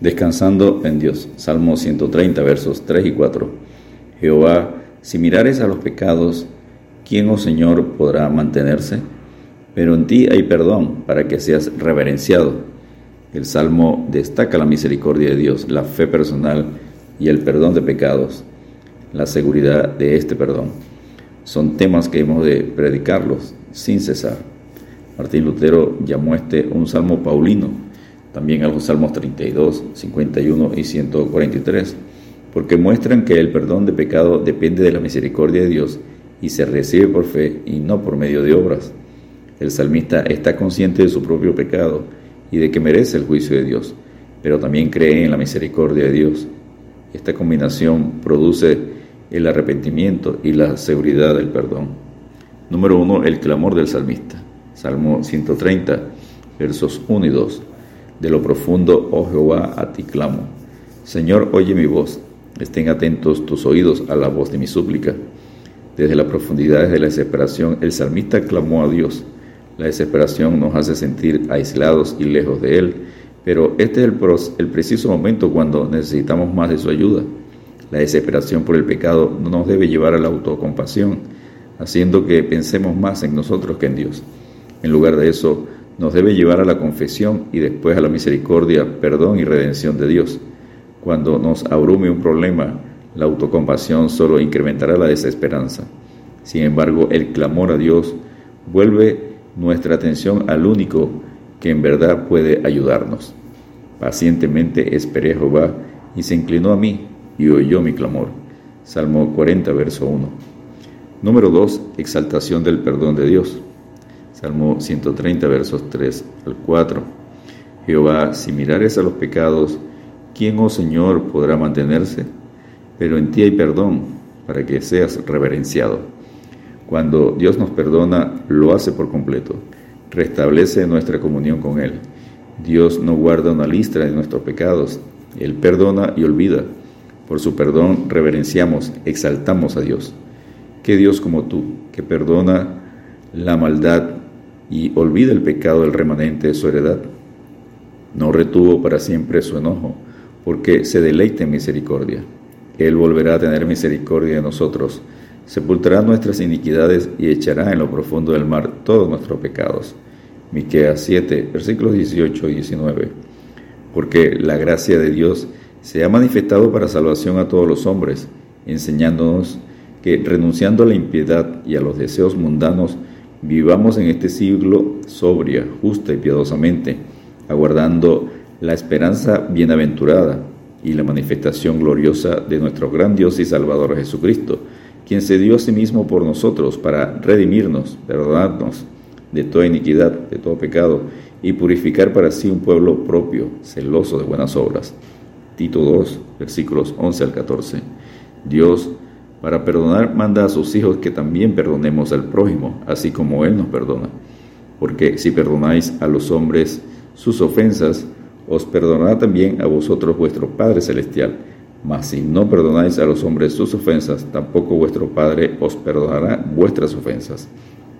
Descansando en Dios. Salmo 130, versos 3 y 4. Jehová, si mirares a los pecados, ¿quién, oh Señor, podrá mantenerse? Pero en ti hay perdón para que seas reverenciado. El Salmo destaca la misericordia de Dios, la fe personal y el perdón de pecados, la seguridad de este perdón. Son temas que hemos de predicarlos sin cesar. Martín Lutero llamó este un salmo paulino también a los Salmos 32, 51 y 143, porque muestran que el perdón de pecado depende de la misericordia de Dios y se recibe por fe y no por medio de obras. El salmista está consciente de su propio pecado y de que merece el juicio de Dios, pero también cree en la misericordia de Dios. Esta combinación produce el arrepentimiento y la seguridad del perdón. Número 1. El clamor del salmista. Salmo 130, versos 1 y 2. De lo profundo, oh Jehová, a ti clamo. Señor, oye mi voz. Estén atentos tus oídos a la voz de mi súplica. Desde las profundidades de la desesperación, el salmista clamó a Dios. La desesperación nos hace sentir aislados y lejos de Él, pero este es el, preciso momento cuando necesitamos más de su ayuda. La desesperación por el pecado no nos debe llevar a la autocompasión, haciendo que pensemos más en nosotros que en Dios. En lugar de eso, nos debe llevar a la confesión y después a la misericordia, perdón y redención de Dios. Cuando nos abrume un problema, la autocompasión solo incrementará la desesperanza. Sin embargo, el clamor a Dios vuelve nuestra atención al único que en verdad puede ayudarnos. Pacientemente esperé a Jehová y se inclinó a mí y oyó mi clamor. Salmo 40, verso 1. Número 2. Exaltación del perdón de Dios. Salmo 130, versos 3 al 4. Jehová, si mirares a los pecados, ¿quién, oh Señor, podrá mantenerse? Pero en ti hay perdón, para que seas reverenciado. Cuando Dios nos perdona, lo hace por completo. Restablece nuestra comunión con Él. Dios no guarda una lista de nuestros pecados. Él perdona y olvida. Por su perdón reverenciamos, exaltamos a Dios. ¿Qué Dios como tú, que perdona la maldad y olvida el pecado del remanente de su heredad. No retuvo para siempre su enojo, porque se deleita en misericordia. Él volverá a tener misericordia de nosotros, sepultará nuestras iniquidades y echará en lo profundo del mar todos nuestros pecados. Miqueas 7, versículos 18 y 19. Porque la gracia de Dios se ha manifestado para salvación a todos los hombres, enseñándonos que renunciando a la impiedad y a los deseos mundanos, Vivamos en este siglo sobria, justa y piadosamente, aguardando la esperanza bienaventurada y la manifestación gloriosa de nuestro gran Dios y Salvador Jesucristo, quien se dio a sí mismo por nosotros para redimirnos, perdonarnos de toda iniquidad, de todo pecado, y purificar para sí un pueblo propio, celoso de buenas obras. Tito 2, versículos 11 al 14. Dios para perdonar manda a sus hijos que también perdonemos al prójimo, así como Él nos perdona. Porque si perdonáis a los hombres sus ofensas, os perdonará también a vosotros vuestro Padre Celestial. Mas si no perdonáis a los hombres sus ofensas, tampoco vuestro Padre os perdonará vuestras ofensas.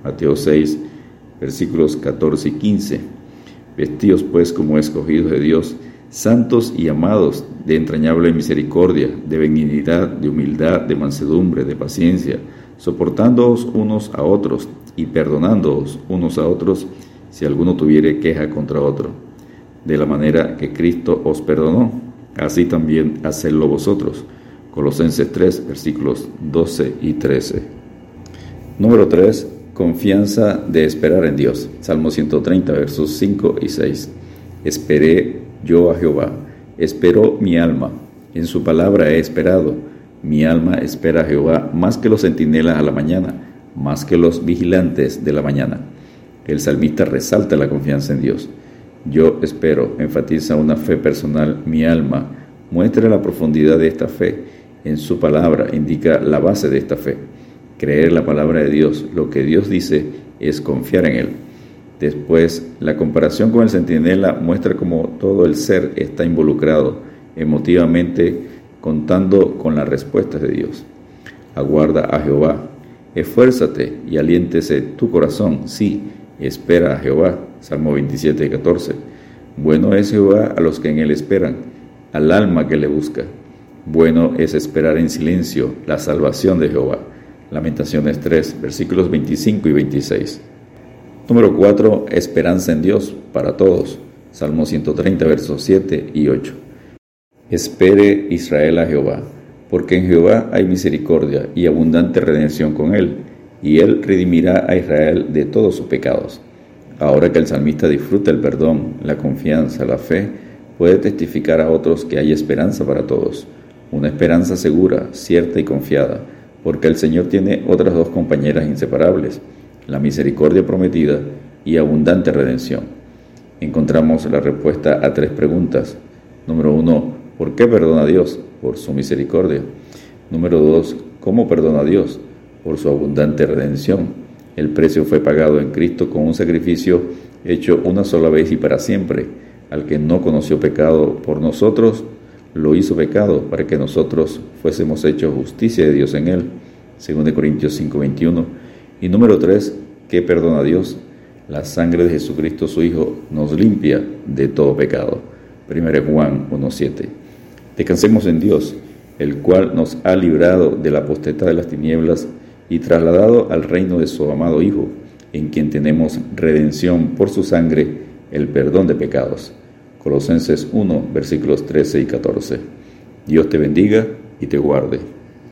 Mateo 6, versículos 14 y 15. Vestíos pues como escogidos de Dios, santos y amados, de entrañable misericordia, de benignidad, de humildad, de mansedumbre, de paciencia, soportándoos unos a otros y perdonándoos unos a otros si alguno tuviere queja contra otro. De la manera que Cristo os perdonó, así también hacedlo vosotros. Colosenses 3, versículos 12 y 13. Número 3. Confianza de esperar en Dios. Salmo 130, versos 5 y 6. Esperé yo a Jehová. Esperó mi alma, en su palabra he esperado. Mi alma espera a Jehová más que los centinelas a la mañana, más que los vigilantes de la mañana. El salmista resalta la confianza en Dios. Yo espero, enfatiza una fe personal, mi alma muestra la profundidad de esta fe. En su palabra indica la base de esta fe. Creer la palabra de Dios, lo que Dios dice, es confiar en Él. Después, la comparación con el centinela muestra cómo todo el ser está involucrado emotivamente contando con las respuestas de Dios. Aguarda a Jehová, esfuérzate y aliéntese tu corazón, sí, espera a Jehová. Salmo 27, 14. Bueno es Jehová a los que en él esperan, al alma que le busca. Bueno es esperar en silencio la salvación de Jehová. Lamentaciones 3, versículos 25 y 26. Número 4. Esperanza en Dios para todos. Salmo 130, versos 7 y 8. Espere Israel a Jehová, porque en Jehová hay misericordia y abundante redención con él, y él redimirá a Israel de todos sus pecados. Ahora que el salmista disfruta el perdón, la confianza, la fe, puede testificar a otros que hay esperanza para todos, una esperanza segura, cierta y confiada, porque el Señor tiene otras dos compañeras inseparables, la misericordia prometida y abundante redención. Encontramos la respuesta a tres preguntas. Número uno, ¿por qué perdona a Dios? Por su misericordia. Número dos, ¿cómo perdona a Dios? Por su abundante redención. El precio fue pagado en Cristo con un sacrificio hecho una sola vez y para siempre. Al que no conoció pecado por nosotros, lo hizo pecado para que nosotros fuésemos hechos justicia de Dios en él. 2 Corintios 5:21. Y número 3, ¿qué perdona a Dios? La sangre de Jesucristo su Hijo nos limpia de todo pecado. 1 Juan 1:7. Descansemos en Dios, el cual nos ha librado de la potestad de las tinieblas y trasladado al reino de su amado Hijo, en quien tenemos redención por su sangre, el perdón de pecados. Colosenses 1, versículos 13 y 14. Dios te bendiga y te guarde.